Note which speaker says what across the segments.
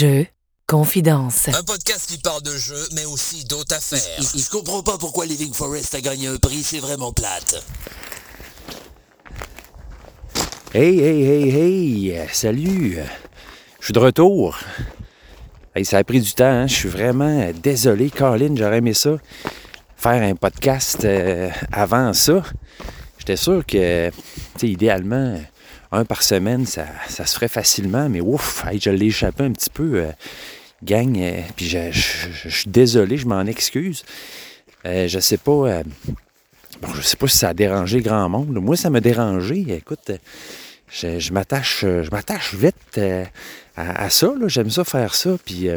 Speaker 1: Jeux, confidence.
Speaker 2: Un podcast qui parle de jeux, mais aussi d'autres affaires.
Speaker 3: Je comprends pas pourquoi Living Forest a gagné un prix, c'est vraiment plate.
Speaker 4: Hey, hey, hey, hey! Salut! Je suis de retour. Hey, ça a pris du temps, hein? Je suis vraiment désolé, Colin, j'aurais aimé ça. Faire un podcast euh, avant ça. J'étais sûr que, tu sais, idéalement, un par semaine, ça, ça se ferait facilement, mais ouf, je l'ai échappé un petit peu. euh, gang, euh, puis je, je- suis désolé, je m'en excuse. Euh, je sais pas. euh, Bon, je sais pas si ça a dérangé grand monde. Moi, ça m'a dérangé. Écoute, je, m'attache je m'attache vite à, ça. J'aime ça faire ça. Puis,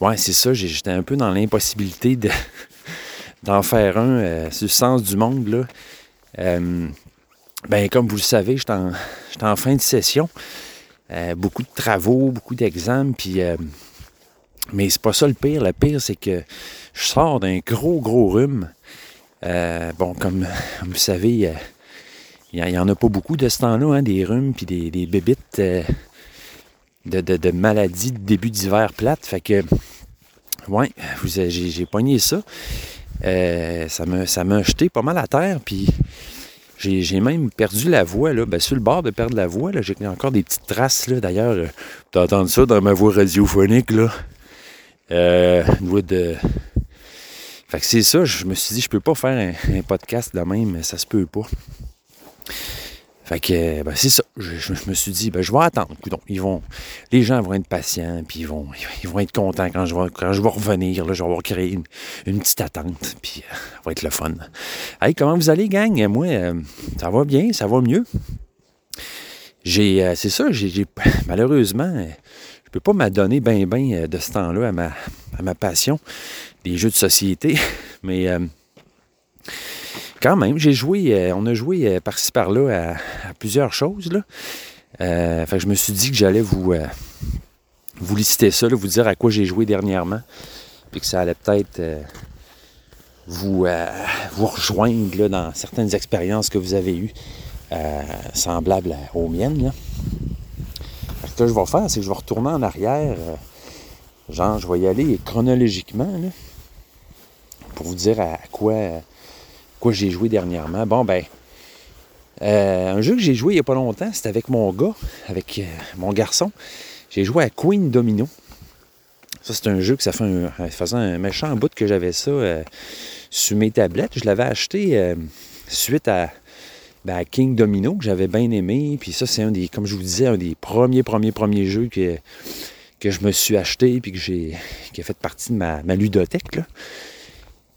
Speaker 4: ouais, c'est ça. J'étais un peu dans l'impossibilité de, d'en faire un sur le sens du monde. Là. Ben, comme vous le savez, en, j'étais en fin de session. Euh, beaucoup de travaux, beaucoup d'examens. Puis, euh, mais c'est pas ça le pire. Le pire, c'est que je sors d'un gros, gros rhume. Euh, bon, comme vous savez, euh, il n'y en a pas beaucoup de ce temps-là, hein, des rhumes puis des, bébites de, maladies de début d'hiver plate. Fait que, ouais, j'ai pogné ça. Ça m'a ça m'a jeté pas mal à terre, puis j'ai même perdu la voix, là. Ben, sur le bord de perdre la voix, j'ai encore des petites traces, là. D'ailleurs, euh, t'as entendu ça dans ma voix radiophonique, là. Euh, une voix de... Fait que c'est ça, je me suis dit, je peux pas faire un, un podcast de même, ça se peut pas. Fait que, ben, c'est ça. Je, me suis dit, ben, je vais attendre. Ils vont, les gens vont être patients, puis ils vont, ils vont être contents quand je vais, quand je vais revenir. Là, je vais avoir créé une, petite attente, puis euh, ça va être le fun. Hey, comment vous allez, gang? Moi, euh, ça va bien, ça va mieux. J'ai, euh, c'est ça, j'ai, malheureusement, je peux pas m'adonner bien, bien de ce temps-là à ma, à ma passion des jeux de société. Mais quand même, j'ai joué, euh, on a joué euh, par-ci par-là à, plusieurs choses. Là. Euh, je me suis dit que j'allais vous, vous lister ça, vous dire à quoi j'ai joué dernièrement. Puis que ça allait peut-être vous, vous rejoindre dans certaines expériences que vous avez eues, semblables aux miennes. Là. Ce que je vais faire, c'est que je vais retourner en arrière. genre, je vais y aller chronologiquement. Pour vous dire à quoi, quoi j'ai joué dernièrement. Bon, ben, euh, un jeu que j'ai joué il n'y a pas longtemps, c'était avec mon gars, avec euh, mon garçon. J'ai joué à Queen Domino. Ça, c'est un jeu que ça fait un, ça faisait un méchant bout que j'avais ça euh, sur mes tablettes. Je l'avais acheté suite à, ben, à King Domino, que j'avais bien aimé. Puis ça, c'est un des, comme je vous disais, un des premiers, premiers, premiers jeux que, que je me suis acheté puis que j'ai, qui a fait partie de ma, ma ludothèque. Là.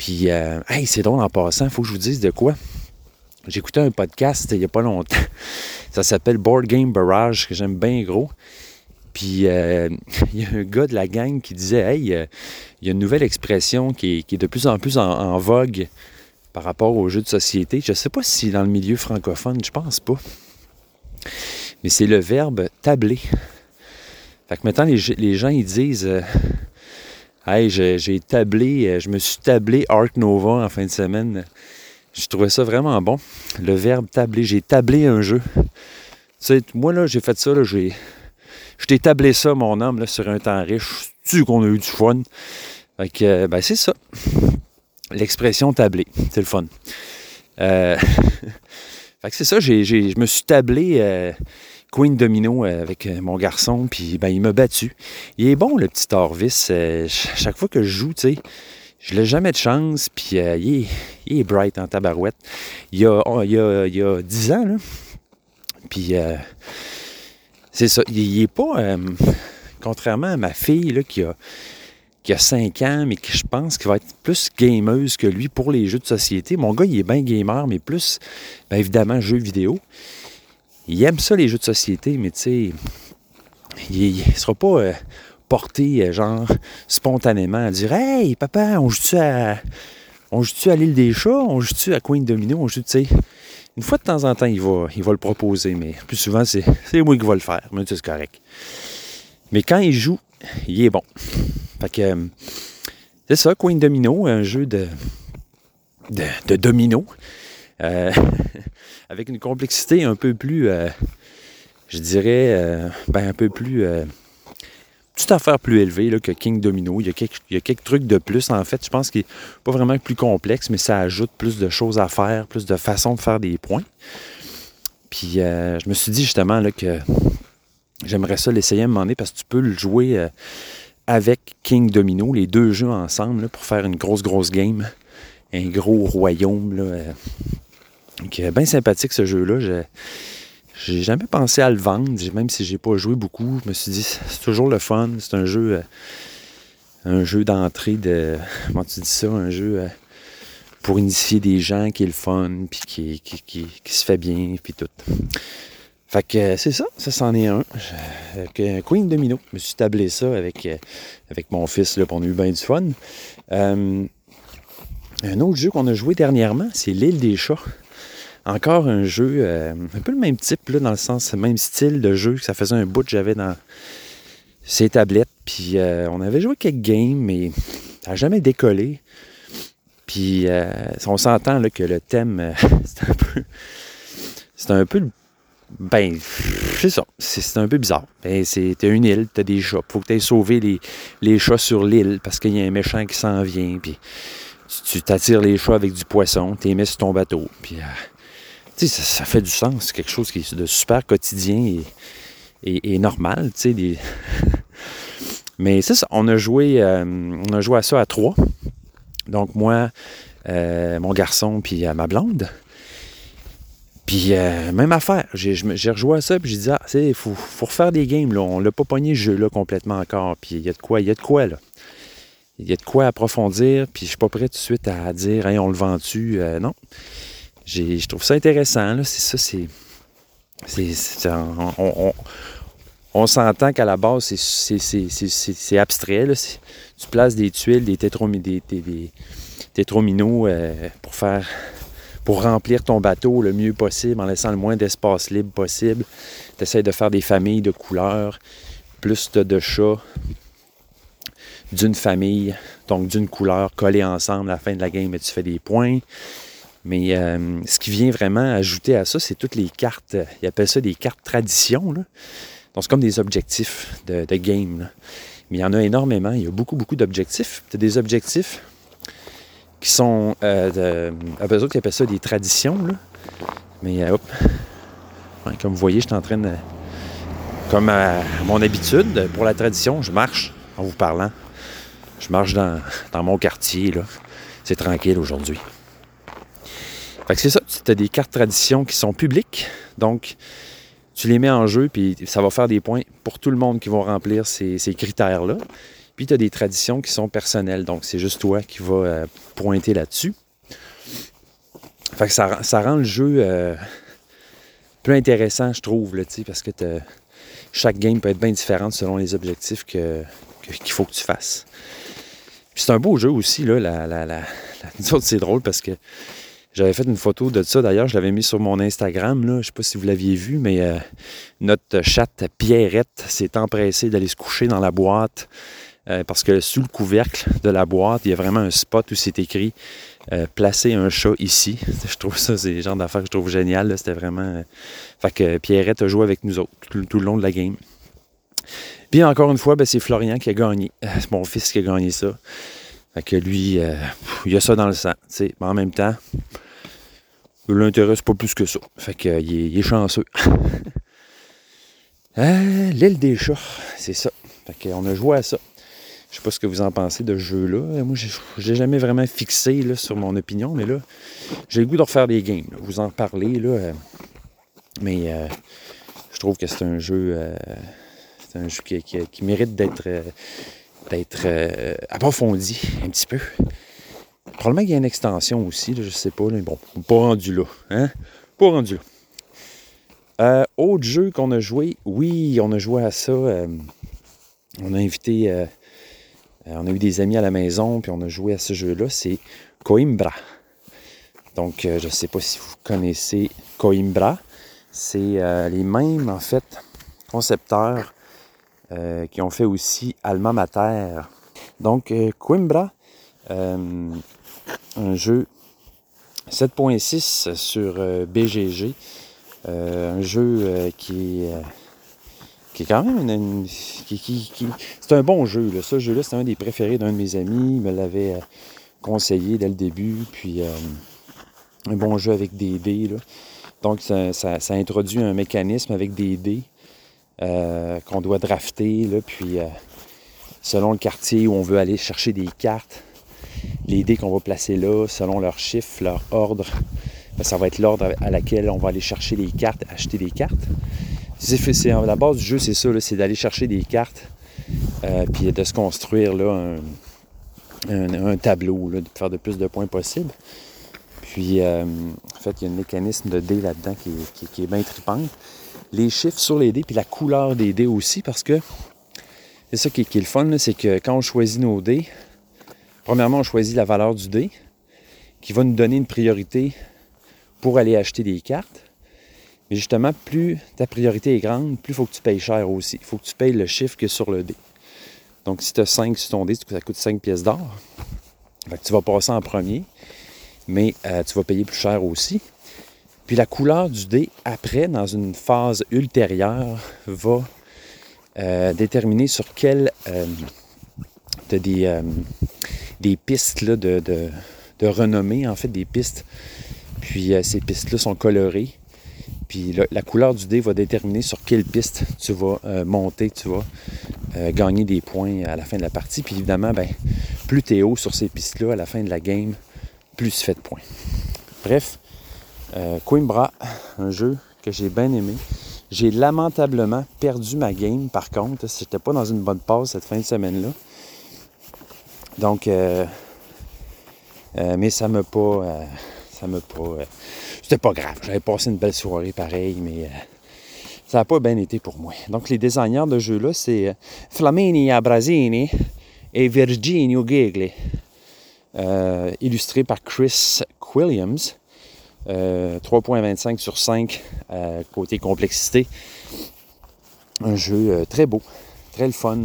Speaker 4: Puis, euh, hey, c'est drôle en passant, il faut que je vous dise de quoi. J'écoutais un podcast il n'y a pas longtemps. Ça s'appelle Board Game Barrage, que j'aime bien gros. Puis, euh, il y a un gars de la gang qui disait Hey, euh, il y a une nouvelle expression qui est, de plus en plus en, vogue par rapport aux jeux de société. Je ne sais pas si dans le milieu francophone, je pense pas. Mais c'est le verbe tabler. Fait que maintenant, les gens, ils disent. Hey, j'ai tablé, euh, je me suis tablé Arc Nova en fin de semaine. Je trouvais ça vraiment bon. Le verbe tabler, j'ai tablé un jeu. Tu sais, moi là, j'ai fait ça, là, j'ai. Je tablé ça, mon homme, là, sur un temps riche. Tu qu'on a eu du fun? Fait que, euh, ben, c'est ça. L'expression tablé. C'est le fun. Euh, fait que c'est ça, je me suis tablé Queen Domino euh, avec euh, mon garçon, puis ben, il m'a battu. Il est bon, le petit Orvis. Euh, ch- chaque fois que je joue, tu sais, je l'ai jamais de chance, puis il, est, bright en tabarouette. Il y a, oh, a, il a 10 ans, là. Puis, c'est ça. Il, il est pas, contrairement à ma fille, là, qui a, qui a 5 ans, mais qui je pense qu'il va être plus gameuse que lui pour les jeux de société. Mon gars, il est bien gamer, mais plus, bien évidemment, jeux vidéo. Il aime ça, les jeux de société, mais tu sais, il ne sera pas euh, porté, euh, genre, spontanément à dire Hey, papa, on joue-tu à. On joue-tu à l'île des chats? On joue-tu à Queen Domino? On joue, tu sais. Une fois de temps en temps, il va, il va le proposer, mais plus souvent, c'est, moi qui va le faire. Mais c'est correct. Mais quand il joue, il est bon. Fait que, euh, c'est ça, Queen Domino, un jeu de, de, de domino. Euh, avec une complexité un peu plus, euh, je dirais, euh, ben, un peu plus petite affaire plus élevée là, que King Domino. Il y, a quelques, trucs de plus, en fait. Je pense qu'il n'est pas vraiment plus complexe, mais ça ajoute plus de choses à faire, plus de façons de faire des points. Puis je me suis dit justement là, que j'aimerais ça l'essayer à un moment donné parce que tu peux le jouer avec King Domino, les deux jeux ensemble, pour faire une grosse, grosse game. Un gros royaume. Là, donc, euh, bien sympathique ce jeu-là. Je- J'ai jamais pensé à le vendre, même si j'ai pas joué beaucoup. Je me suis dit, c'est toujours le fun. C'est un jeu, euh, un jeu d'entrée de, comment tu dis ça, un jeu euh, pour initier des gens qui est le fun, puis qui, qui, qui- se fait bien, puis tout. Fait que c'est ça, ça c'en est un. Avec Queen Domino. Je me suis tablé ça avec, avec mon fils, là, on a eu bien du fun. Un autre jeu qu'on a joué dernièrement, c'est L'île des chats. Encore un jeu, euh, un peu le même type, dans le sens, même style de jeu que ça faisait un bout que j'avais dans ces tablettes. Puis euh, on avait joué quelques games, mais ça n'a jamais décollé. Puis euh, on s'entend que le thème, c'est un peu. C'est un peu. Ben, c'est ça. C'est un peu bizarre. Ben, c'est- une île, t'as des chats. Faut que t'ailles sauver les, les chats sur l'île parce qu'il y a un méchant qui s'en vient. Puis tu- tu t'attires les chats avec du poisson, t'es mis sur ton bateau. Puis, euh, tu ça, ça fait du sens. C'est quelque chose qui est de super quotidien et, et- normal, tu Mais c'est ça, on a joué, euh, on a joué à ça à trois. Donc moi, euh, mon garçon, puis ma blonde. Puis même affaire, j'ai rejoué à ça, puis j'ai dit, ah, tu il faut, faut refaire des games, là. On l'a pas pogné ce jeu-là complètement encore. Puis il y a de quoi, il y a de quoi, là. Il y a de quoi approfondir, puis je suis pas prêt tout de suite à dire, hey, on le vend-tu? Euh, non. Je trouve ça intéressant. C'est ça, c'est. on on- on s'entend qu'à la base, c'est- abstrait. Tu places des tuiles, des, tétromi- des, des- tétrominos euh, pour faire pour remplir ton bateau le mieux possible en laissant le moins d'espace libre possible. Tu essaies de faire des familles de couleurs, plus de chats d'une famille, donc d'une couleur collée ensemble à la fin de la game tu fais des points. Mais euh, ce qui vient vraiment ajouter à ça, c'est toutes les cartes, ils appellent ça des cartes tradition. Donc c'est comme des objectifs de, game. Mais il y en a énormément, il y a beaucoup, beaucoup d'objectifs. Tu as des objectifs qui sont, euh, de, eux autres, ils appellent ça des traditions. Mais euh, hop, comme vous voyez, je suis en train de, comme à mon habitude, pour la tradition, je marche en vous parlant. Je marche dans, mon quartier, là. C'est tranquille aujourd'hui. Fait que c'est ça, tu as des cartes tradition qui sont publiques. Donc, tu les mets en jeu, puis ça va faire des points pour tout le monde qui vont remplir ces, critères-là. Puis tu as des traditions qui sont personnelles. Donc, c'est juste toi qui vas euh, pointer là-dessus. Fait que ça, ça rend le jeu euh, plus intéressant, je trouve, parce que chaque game peut être bien différente selon les objectifs qu'il faut que tu fasses. C'est un beau jeu aussi, là. La, la, c'est drôle parce que j'avais fait une photo de ça. D'ailleurs, je l'avais mis sur mon Instagram, là. Je sais pas si vous l'aviez vu, mais euh, notre chatte Pierrette s'est empressée d'aller se coucher dans la boîte euh, parce que sous le couvercle de la boîte, il y a vraiment un spot où c'est écrit euh, placer un chat ici. Je trouve ça, c'est le genre d'affaire que je trouve génial. C'était vraiment. euh, Fait que Pierrette a joué avec nous autres tout le long de la game. Puis encore une fois, ben, c'est Florian qui a gagné. Euh, C'est mon fils qui a gagné ça. Fait que lui, euh, il a ça dans le sang. Mais en même temps, il l'intéresse pas plus que ça. Fait que, euh, il, est, chanceux. Euh, L'île des chats, c'est ça. Fait que, on a joué à ça. Je sais pas ce que vous en pensez de ce jeu-là. Moi, j'ai- jamais vraiment fixé là, sur mon opinion, mais là, j'ai le goût de refaire des games. Vous en parler, là. mais je trouve que c'est un jeu. C'est un jeu qui, qui- mérite d'être euh, euh, approfondi un petit peu. Probablement qu'il y a une extension aussi, là, je sais pas. mais bon, pas rendu là. Hein? Pas rendu là. Euh, autre jeu qu'on a joué, oui, on a joué à ça. on a invité, on a eu des amis à la maison, puis on a joué à ce jeu-là. C'est Coimbra. Donc, je ne sais pas si vous connaissez Coimbra. C'est les mêmes, en fait, concepteurs euh, qui ont fait aussi Alma Mater. Donc, euh, Coimbra, euh, un jeu 7.6 sur euh, BGG. Un jeu qui qui est quand même qui, qui, c'est un bon jeu. Ce jeu-là, c'est un des préférés d'un de mes amis. Il me l'avait conseillé dès le début. Puis un bon jeu avec des dés. là. Donc ça introduit un mécanisme avec des dés euh, qu'on doit drafter. Puis euh, selon le quartier où on veut aller chercher des cartes, les dés qu'on va placer là, selon leur chiffre, leur ordre, ben, ça va être l'ordre à laquelle on va aller chercher les cartes, acheter des cartes. C'est, la base du jeu, c'est ça, c'est d'aller chercher des cartes, euh, puis de se construire un, tableau, de faire de plus de points possible. Puis, en fait, il y a un mécanisme de dés là-dedans qui, qui- qui est bien trippant. Les chiffres sur les dés, puis la couleur des dés aussi, parce que c'est ça qui est, le fun, c'est que quand on choisit nos dés, premièrement, on choisit la valeur du dé, qui va nous donner une priorité pour aller acheter des cartes. Mais justement, plus ta priorité est grande, plus il faut que tu payes cher aussi. Il faut que tu payes le chiffre que sur le dé. Donc, si tu as 5 sur ton dé, ça coûte 5 pièces d'or. Tu vas passer en premier, mais euh, tu vas payer plus cher aussi. Puis la couleur du dé, après, dans une phase ultérieure, va euh, déterminer sur quelle des, euh, des pistes de, renommée, en fait, des pistes. Puis euh, ces pistes-là sont colorées. Puis la couleur du dé va déterminer sur quelle piste tu vas euh, monter, tu vas euh, gagner des points à la fin de la partie. Puis évidemment, ben, plus tu es haut sur ces pistes-là à la fin de la game, plus tu fais de points. Bref, euh, Coimbra, un jeu que j'ai bien aimé. J'ai lamentablement perdu ma game par contre. J'étais pas dans une bonne passe cette fin de semaine-là. Donc, euh, euh, mais ça m'a pas. euh, ça m'a pas. c'était pas grave. J'avais passé une belle soirée pareil, mais ça n'a pas bien été pour moi. Donc, les designers de jeu-là, c'est Flamini Abrasini et Virginio Gigli. Euh, illustré par Chris Williams. Euh, 3.25 sur 5 euh, côté complexité. Un jeu euh, très beau, très le fun,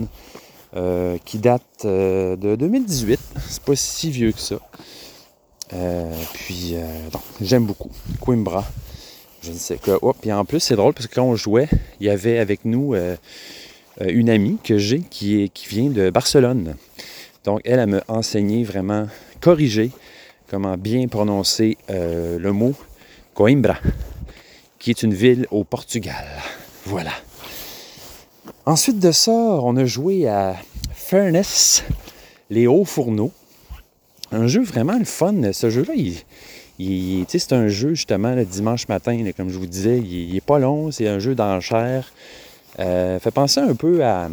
Speaker 4: euh, qui date euh, de 2018. C'est pas si vieux que ça. Euh, puis, euh, j'aime beaucoup. Coimbra. Je ne sais quoi. Oh, puis en plus, c'est drôle parce que quand on jouait, il y avait avec nous euh, euh, une amie que j'ai qui, vient de Barcelone. Donc, elle, elle m'a enseigné vraiment, corrigé comment bien prononcer euh, le mot Coimbra, qui est une ville au Portugal. Voilà. Ensuite de ça, on a joué à Furnace, les hauts fourneaux. Un jeu vraiment le fun. Ce jeu-là, il, c'est un jeu justement le dimanche matin, comme je vous disais. Il, il est pas long, c'est un jeu d'enchères. Euh, fait penser un peu à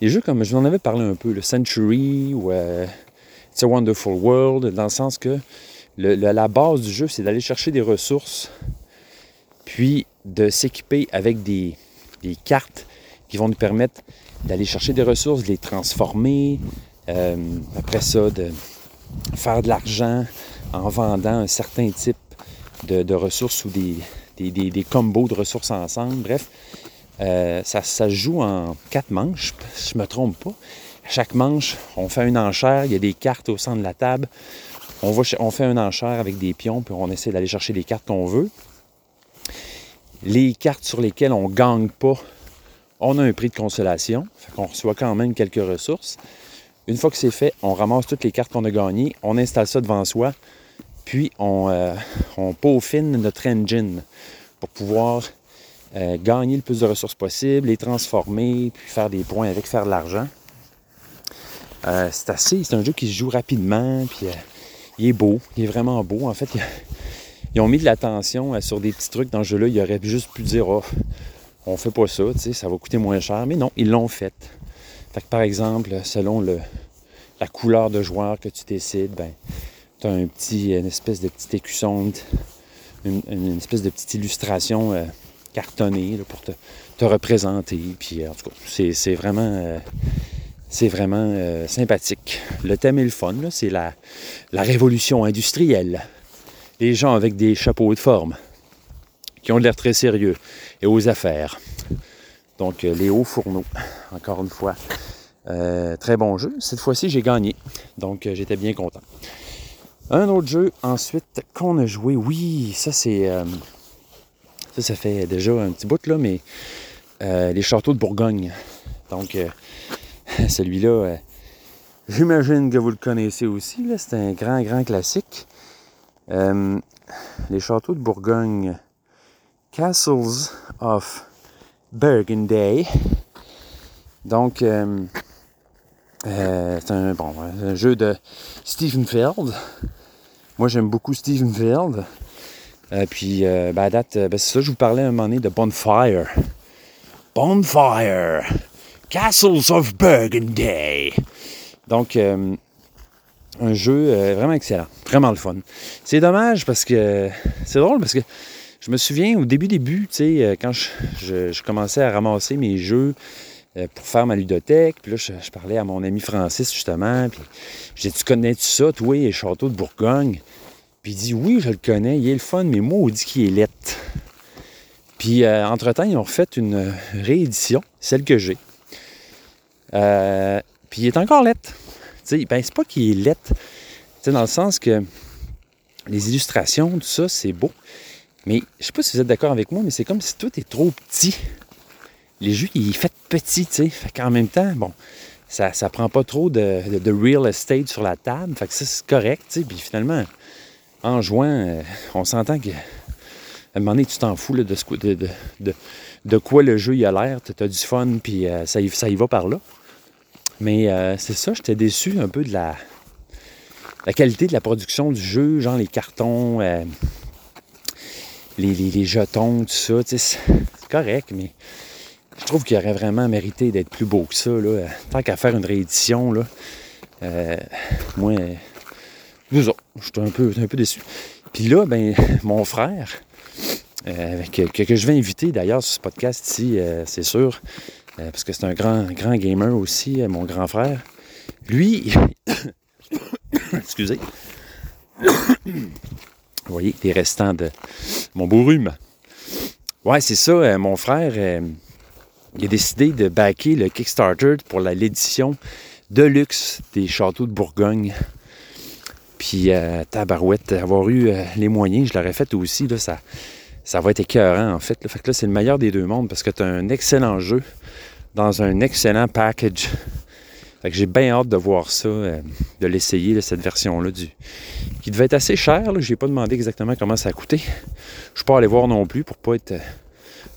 Speaker 4: des jeux comme je vous en avais parlé un peu, le Century ou euh, It's a Wonderful World, dans le sens que la base du jeu, c'est d'aller chercher des ressources, puis de s'équiper avec des, cartes qui vont nous permettre d'aller chercher des ressources, de les transformer, euh, après ça, de faire de l'argent en vendant un certain type de, ressources ou des, combos de ressources ensemble. Bref, euh, ça, se joue en quatre manches, je me trompe pas. Chaque manche, on fait une enchère, il y a des cartes au centre de la table. On, va, on fait une enchère avec des pions, puis on essaie d'aller chercher les cartes qu'on veut. Les cartes sur lesquelles on ne gagne pas, on a un prix de consolation, fait qu'on reçoit quand même quelques ressources. Une fois que c'est fait, on ramasse toutes les cartes qu'on a gagnées, on installe ça devant soi, puis on, euh, peaufine notre engine pour pouvoir euh, gagner le plus de ressources possible, les transformer, puis faire des points avec, faire de l'argent. Euh, c'est assez, c'est un jeu qui se joue rapidement, puis euh, il est beau, il est vraiment beau. En fait, il- ils ont mis de l'attention euh, sur des petits trucs dans ce jeu-là. Ils auraient juste pu dire, oh, on fait pas ça, ça va coûter moins cher. Mais non, ils l'ont fait. Fait que par exemple, selon la couleur de joueur que tu décides, ben, tu as un petit, une espèce de petit écusson, une, espèce de petite illustration cartonnée pour te, te représenter. Puis en tout cas, c'est, vraiment, c'est vraiment euh, sympathique. Le thème est le fun, c'est la, révolution industrielle. Les gens avec des chapeaux de forme, qui ont l'air très sérieux et aux affaires. Donc, euh, les hauts fourneaux, encore une fois. Euh, très bon jeu. Cette fois-ci, j'ai gagné. Donc, j'étais bien content. Un autre jeu, ensuite, qu'on a joué. Oui, ça, c'est. ça, ça fait déjà un petit bout, là, mais les châteaux de Bourgogne. Donc, celui-là, euh, j'imagine que vous le connaissez aussi. C'est un grand, grand classique. Euh, les châteaux de Bourgogne. Castles of Burgundy. Donc, euh, c'est un, bon, jeu de Stephen Field. Moi, j'aime beaucoup Stephen Field. Puis, euh, ben, à date, ben, c'est ça, je vous parlais à un moment donné de Bonfire. Bonfire! Castles of Burgundy! Donc, euh, un jeu euh, vraiment excellent, vraiment le fun. C'est dommage parce que c'est drôle parce que je me souviens au début, début, tu sais, euh, quand je, commençais à ramasser mes jeux pour faire ma ludothèque, puis là, je, parlais à mon ami Francis justement, puis j'ai dit, tu connais-tu ça, toi, les châteaux de Bourgogne? Puis il dit, oui, je le connais, il est le fun, mais moi, on dit qu'il est lettre. Puis, entre-temps, ils ont refait une réédition, celle que j'ai. Euh, puis il est encore lettre. Tu sais, ben, c'est pas qu'il est lettre. Dans le sens que les illustrations, tout ça, c'est beau. Mais je sais pas si vous êtes d'accord avec moi, mais c'est comme si tout est trop petit. Les jeux, il est fait petit, tu sais. Fait qu'en même temps, bon, ça, ça prend pas trop de, real estate sur la table. Fait que ça, c'est correct, tu sais. Puis finalement, en jouant, euh, on s'entend que à un moment donné, tu t'en fous là, de, de- de quoi le jeu il a l'air. Tu as du fun, puis euh, ça, y, ça y va par là. Mais euh, c'est ça, j'étais déçu un peu de la, qualité de la production du jeu, genre les cartons, euh, les, jetons, tout ça. C'est correct, mais je trouve qu'il aurait vraiment mérité d'être plus beau que ça. Là. Tant qu'à faire une réédition, là, euh, moi, ça, j'étais un peu, un peu déçu. Puis là, ben, mon frère, euh, que, je vais inviter d'ailleurs sur ce podcast ici, c'est sûr, euh, parce que c'est un grand, grand gamer aussi, euh, mon grand frère. Lui, excusez, vous voyez, les restants de mon beau rhume. Ouais, c'est ça, euh, mon frère, il a décidé de backer le Kickstarter pour l'édition de luxe des châteaux de Bourgogne. Puis, tabarouette, avoir eu les moyens, je l'aurais fait aussi, là, ça, ça va être écœurant, en fait. là. Fait que là, c'est le meilleur des deux mondes parce que tu as un excellent jeu dans un excellent package. Fait que j'ai bien hâte de voir ça, euh, de l'essayer, cette version-là, du qui devait être assez cher. Je n'ai pas demandé exactement comment ça a coûté. Je ne suis pas allé voir non plus pour pas être euh,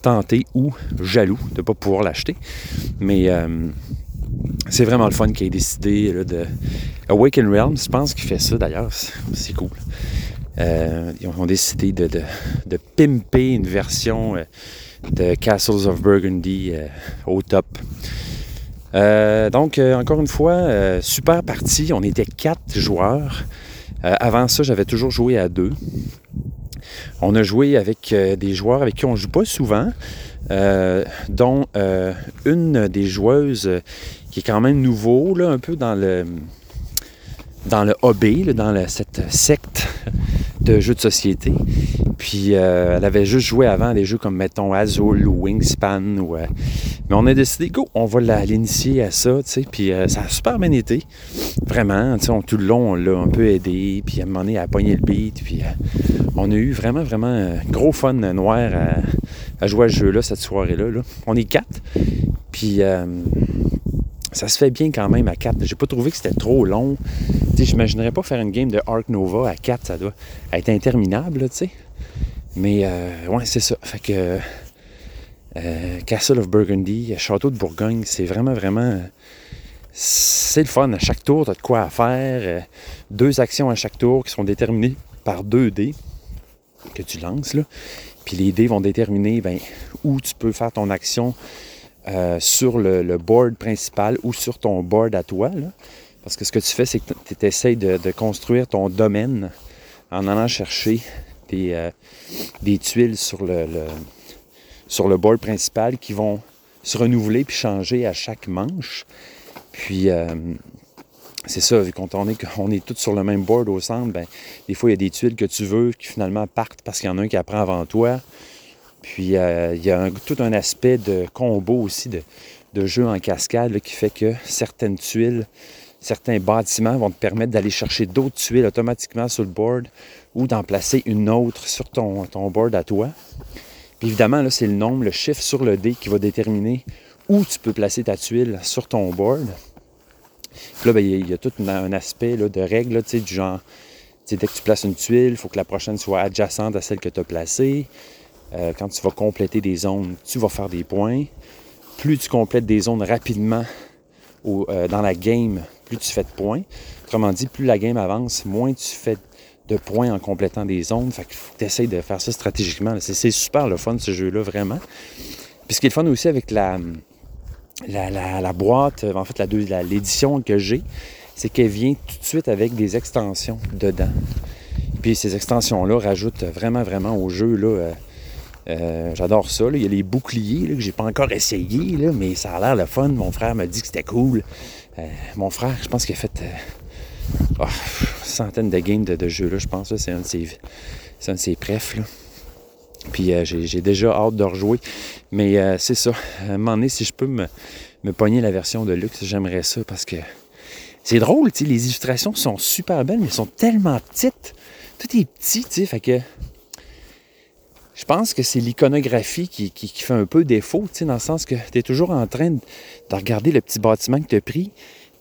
Speaker 4: tenté ou jaloux de ne pas pouvoir l'acheter. Mais euh, c'est vraiment le fun qu'il ait décidé de. Awaken Realms, je pense qu'il fait ça d'ailleurs. C'est- cool. Ils ont décidé de, pimper une version Castles of Burgundy euh, au top. Euh, donc, euh, encore une fois, super partie. On était quatre joueurs. Avant ça, j'avais toujours joué à deux. On a joué avec des joueurs avec qui on ne joue pas souvent, dont une des joueuses qui est quand même nouveau, là, un peu dans le dans le hobby, dans cette secte de jeux de société. Puis euh, elle avait juste joué avant des jeux comme, mettons, Azul ou Wingspan. Ou, euh, mais on a décidé, go, on va l'initier à ça, tu sais. Puis euh, ça a super bien été. Vraiment, tu sais, tout le long, on l'a un peu aidé. Puis à un moment donné, elle a pogné le beat. Puis on a eu vraiment, vraiment gros fun noir à, jouer à ce jeu-là, cette soirée-là. là. On est quatre. Puis ça se fait bien quand même à quatre. J'ai pas trouvé que c'était trop long. J'imaginerais pas faire une game de Ark Nova à 4, ça doit être interminable, tu sais. Mais, euh, ouais, c'est ça. Fait que euh, Castle of Burgundy, Château de Bourgogne, c'est vraiment, vraiment... C'est le fun. À chaque tour, tu as de quoi faire. Euh, deux actions à chaque tour qui sont déterminées par deux dés que tu lances. Puis les dés vont déterminer ben, où tu peux faire ton action euh, sur le, board principal ou sur ton board à toi. Parce que ce que tu fais, c'est que tu essaies de, construire ton domaine en allant chercher des, euh, tuiles sur le, board principal qui vont se renouveler puis changer à chaque manche. Puis, euh, c'est ça, vu qu'on on est, on est tous sur le même board au centre, ben, des fois, il y a des tuiles que tu veux qui finalement partent parce qu'il y en a un qui apprend avant toi. Puis, euh, il y a tout un aspect de combo aussi, de, jeu en cascade qui fait que certaines tuiles certains bâtiments vont te permettre d'aller chercher d'autres tuiles automatiquement sur le board ou d'en placer une autre sur ton, board à toi. Puis Évidemment, là, c'est le nombre, le chiffre sur le dé qui va déterminer où tu peux placer ta tuile sur ton board. Puis là, ben, il y, a- tout un, aspect de règles, du genre, dès que tu places une tuile, il faut que la prochaine soit adjacente à celle que tu as placée. Euh, quand tu vas compléter des zones, tu vas faire des points. Plus tu complètes des zones rapidement euh, dans la game, plus tu fais de points. Autrement dit, plus la game avance, moins tu fais de points en complétant des zones. Fait que tu essayes de faire ça stratégiquement. C'est, super le fun, ce jeu-là, vraiment. Puis ce qui est le fun aussi avec la, la, la- boîte, euh, en fait, l'édition que j'ai, c'est qu'elle vient tout de suite avec des extensions dedans. Puis ces extensions-là rajoutent vraiment, vraiment au jeu, là, euh, j'adore ça. Il y a les boucliers là, que j'ai pas encore essayé, mais ça a l'air le fun. Mon frère m'a dit que c'était cool. Euh, mon frère, je pense qu'il a fait euh, oh, centaines de games de, jeux là, je pense. C'est un de ses, prefs. Là. Puis euh, j'ai, déjà hâte de rejouer. Mais c'est ça. À un moment donné, si je peux me, me pogner la version de luxe, j'aimerais ça parce que c'est drôle, les illustrations sont super belles, mais elles sont tellement petites. Tout est petit, tu sais, fait que je pense que c'est l'iconographie qui, qui- fait un peu défaut, tu sais, dans le sens que tu es toujours en train de, de regarder le petit bâtiment que tu as pris.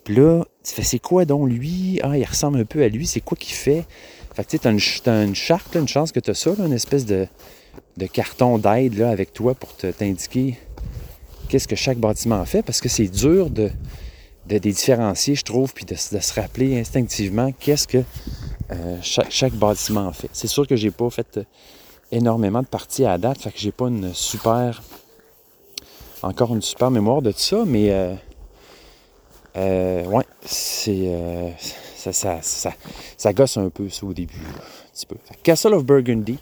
Speaker 4: Puis là, tu fais, c'est quoi donc lui? Ah, il ressemble un peu à lui, c'est quoi qu'il fait? Fait que tu sais, t'as une, charte, une chance que tu as ça, une espèce de, de carton d'aide avec toi pour t'indiquer qu'est-ce que chaque bâtiment fait, parce que c'est dur de, de, différencier, je trouve, puis de, se rappeler instinctivement qu'est-ce que euh, chaque, chaque bâtiment fait. C'est sûr que j'ai pas fait euh, énormément de parties à date, fait que j'ai pas une super encore une super mémoire de tout ça, mais euh, euh, ouais, c'est euh, ça, gosse un peu ça au début, un petit peu. Castle of Burgundy,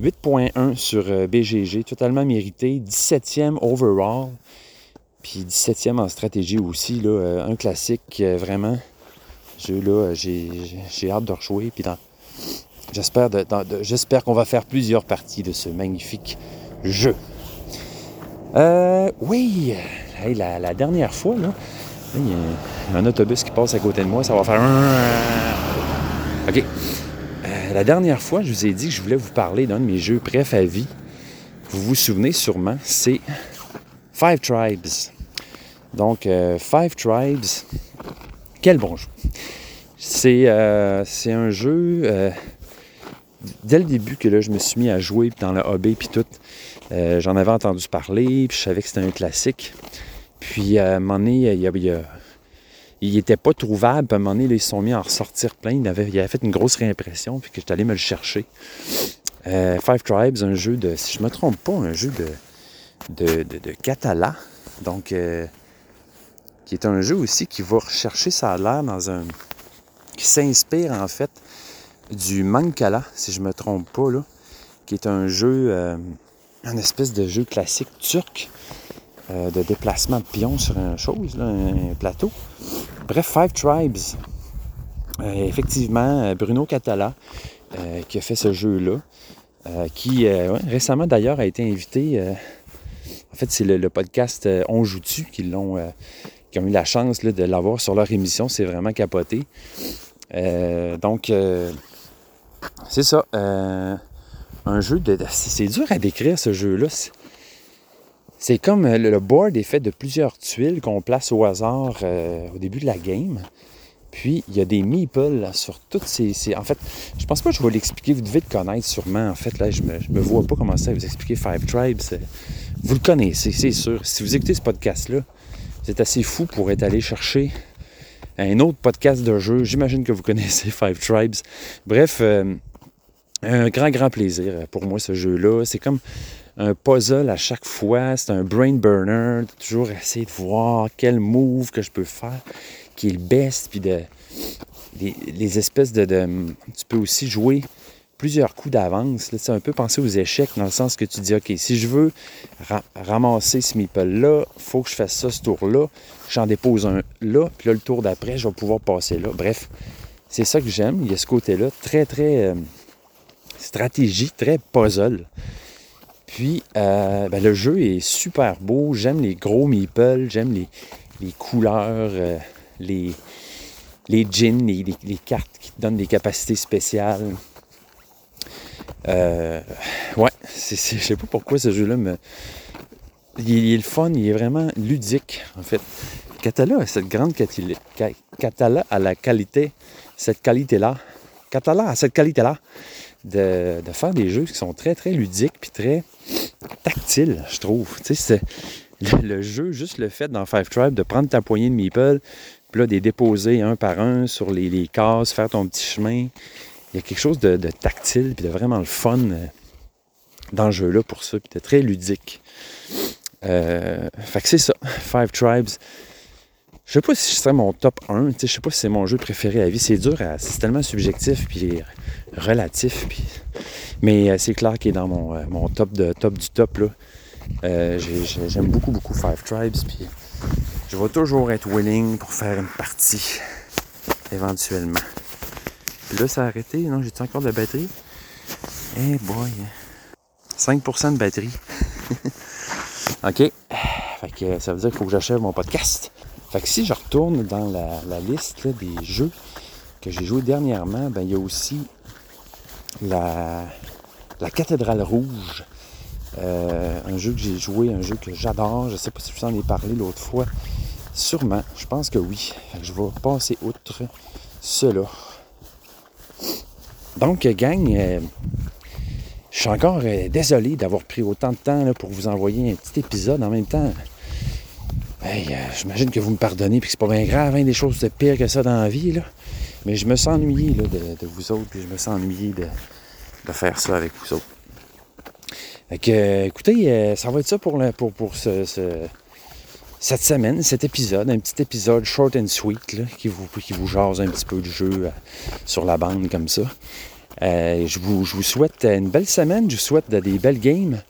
Speaker 4: 8.1 sur BGG, totalement mérité, 17e overall, puis 17e en stratégie aussi, là, un classique vraiment. J'ai hâte de rejouer, puis dans- j'espère de- j'espère qu'on va faire plusieurs parties de ce magnifique jeu. Euh, oui, hey, la, dernière fois, là, il y, a un- un autobus qui passe à côté de moi, ça va faire... OK. Euh, la dernière fois, je vous ai dit que je voulais vous parler d'un de mes jeux préf à vie. Vous vous souvenez sûrement, c'est Five Tribes. Donc, euh, Five Tribes, quel bon jeu. C'est euh, c'est un jeu, euh, dès le début que là, je me suis mis à jouer dans le hobby puis tout, euh, j'en avais entendu parler, puis je savais que c'était un classique. Puis à un moment donné, il y n'était pas trouvable. Puis à un moment donné, ils sont mis à en ressortir plein. Il avait, fait une grosse réimpression, puis que j'étais allé me le chercher. Euh, Five Tribes, un jeu de, si je me trompe pas, un jeu de, de, de, Catala. Donc, euh, qui est un jeu aussi qui va rechercher ça a l'air dans un. qui s'inspire en fait du Mancala, si je me trompe pas, là. Qui est un jeu. euh, un espèce de jeu classique turc euh, de déplacement de pions sur une chose, un plateau. Bref, Five Tribes. Euh, effectivement, euh, Bruno Catala qui a fait ce jeu-là, qui récemment d'ailleurs a été invité. en fait, c'est le, podcast On joue-tu qui l'ont. qui ont eu la chance de l'avoir sur leur émission. C'est vraiment capoté. Donc, c'est ça. euh, un jeu de. c'est dur à décrire ce jeu-là. C'est- comme euh, le board est fait de plusieurs tuiles qu'on place au hasard euh, au début de la game. Puis il y a des meeples sur toutes ces, En fait, je pense pas que je vais l'expliquer. Vous devez le connaître sûrement. En fait, là, je me, me vois pas commencer à vous expliquer Five Tribes. Vous le connaissez, c'est sûr. Si vous écoutez ce podcast-là, vous êtes assez fou pour être allé chercher un autre podcast de jeu. J'imagine que vous connaissez Five Tribes. Bref, euh, un grand, grand plaisir pour moi, ce jeu-là. C'est comme un puzzle à chaque fois. C'est un brain burner. Toujours essayer de voir quel move que je peux faire qui est le best. Puis de, les, espèces de- Tu peux aussi jouer plusieurs coups d'avance. C'est un peu penser aux échecs dans le sens que tu dis, OK, si je veux ra- ramasser ce meeple-là, faut que je fasse ça ce tour-là. J'en dépose un là, puis là, le tour d'après, je vais pouvoir passer là. Bref, c'est ça que j'aime. Il y a ce côté-là, très, très euh, stratégie, très puzzle. Puis, euh, ben, le jeu est super beau. J'aime les gros meeples, j'aime les, couleurs, euh, les, les, les- les cartes qui te donnent des capacités spéciales. Euh, ouais, c'est, c'est- je sais pas pourquoi ce jeu-là me. Il, est le fun, il est vraiment ludique, en fait. Catala a cette grande quali- ca- Catala a la qualité, cette qualité-là. Catala a cette qualité-là de, de faire des jeux qui sont très, très ludiques puis très tactiles, je trouve. Tu sais, le, le jeu, juste le fait dans Five Tribe de prendre ta poignée de meeple, puis là, de les déposer un par un sur les cases, faire ton petit chemin. Il y a quelque chose de, tactile puis de vraiment le fun euh, dans ce jeu-là pour ça, puis de très ludique. Euh, fait que c'est ça, Five Tribes. Je sais pas si ce serait mon top 1, tu sais, je sais pas si c'est mon jeu préféré à vie. C'est dur, c'est tellement subjectif puis relatif. Mais euh, c'est clair qu'il est dans mon, euh, top, du top. J'aime beaucoup, beaucoup Five Tribes. Puis je vais toujours être willing pour faire une partie, éventuellement. Là, ça a arrêté. Non, j'ai encore de la batterie? Eh boy. 5% de batterie. OK. Fait que ça veut dire qu'il faut que j'achève mon podcast. Fait que si je retourne dans la, liste des jeux que j'ai joués dernièrement, ben il y a aussi la, cathédrale rouge. Euh, un jeu que j'ai joué, un jeu que j'adore. Je sais pas si je en ai parlé l'autre fois. Sûrement. Je pense que oui. Je vais passer outre cela. Donc, gang, euh, je suis encore euh, désolé d'avoir pris autant de temps pour vous envoyer un petit épisode en même temps. Hey, euh, J'imagine que vous me pardonnez puis c'est pas bien grave, hein, des choses de pire que ça dans la vie. Mais je me sens ennuyé de, vous autres, puis je me sens ennuyé de, faire ça avec vous autres. Fait que, écoutez, ça va être ça pour, pour, pour ce- cette semaine, cet épisode, un petit épisode short and sweet qui, vous, qui jase un petit peu du jeu euh, sur la bande comme ça. Euh, je, vous, souhaite une belle semaine, je vous souhaite de- des belles games.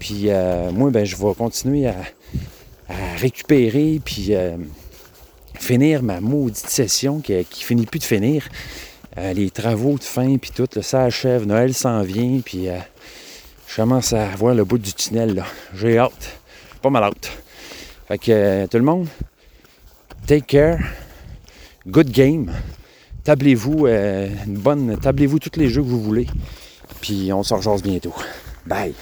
Speaker 4: Puis euh, moi, ben, je vais continuer à, récupérer puis finir ma maudite session qui, qui finit plus de finir. Les travaux de fin puis tout, là, ça achève, Noël s'en vient, puis je commence à voir le bout du tunnel. J'ai hâte, pas mal hâte. Fait que euh, tout le monde, take care, good game. Tablez-vous euh, une bonne, tablez-vous tous les jeux que vous voulez. Puis on se rejase bientôt. Bye.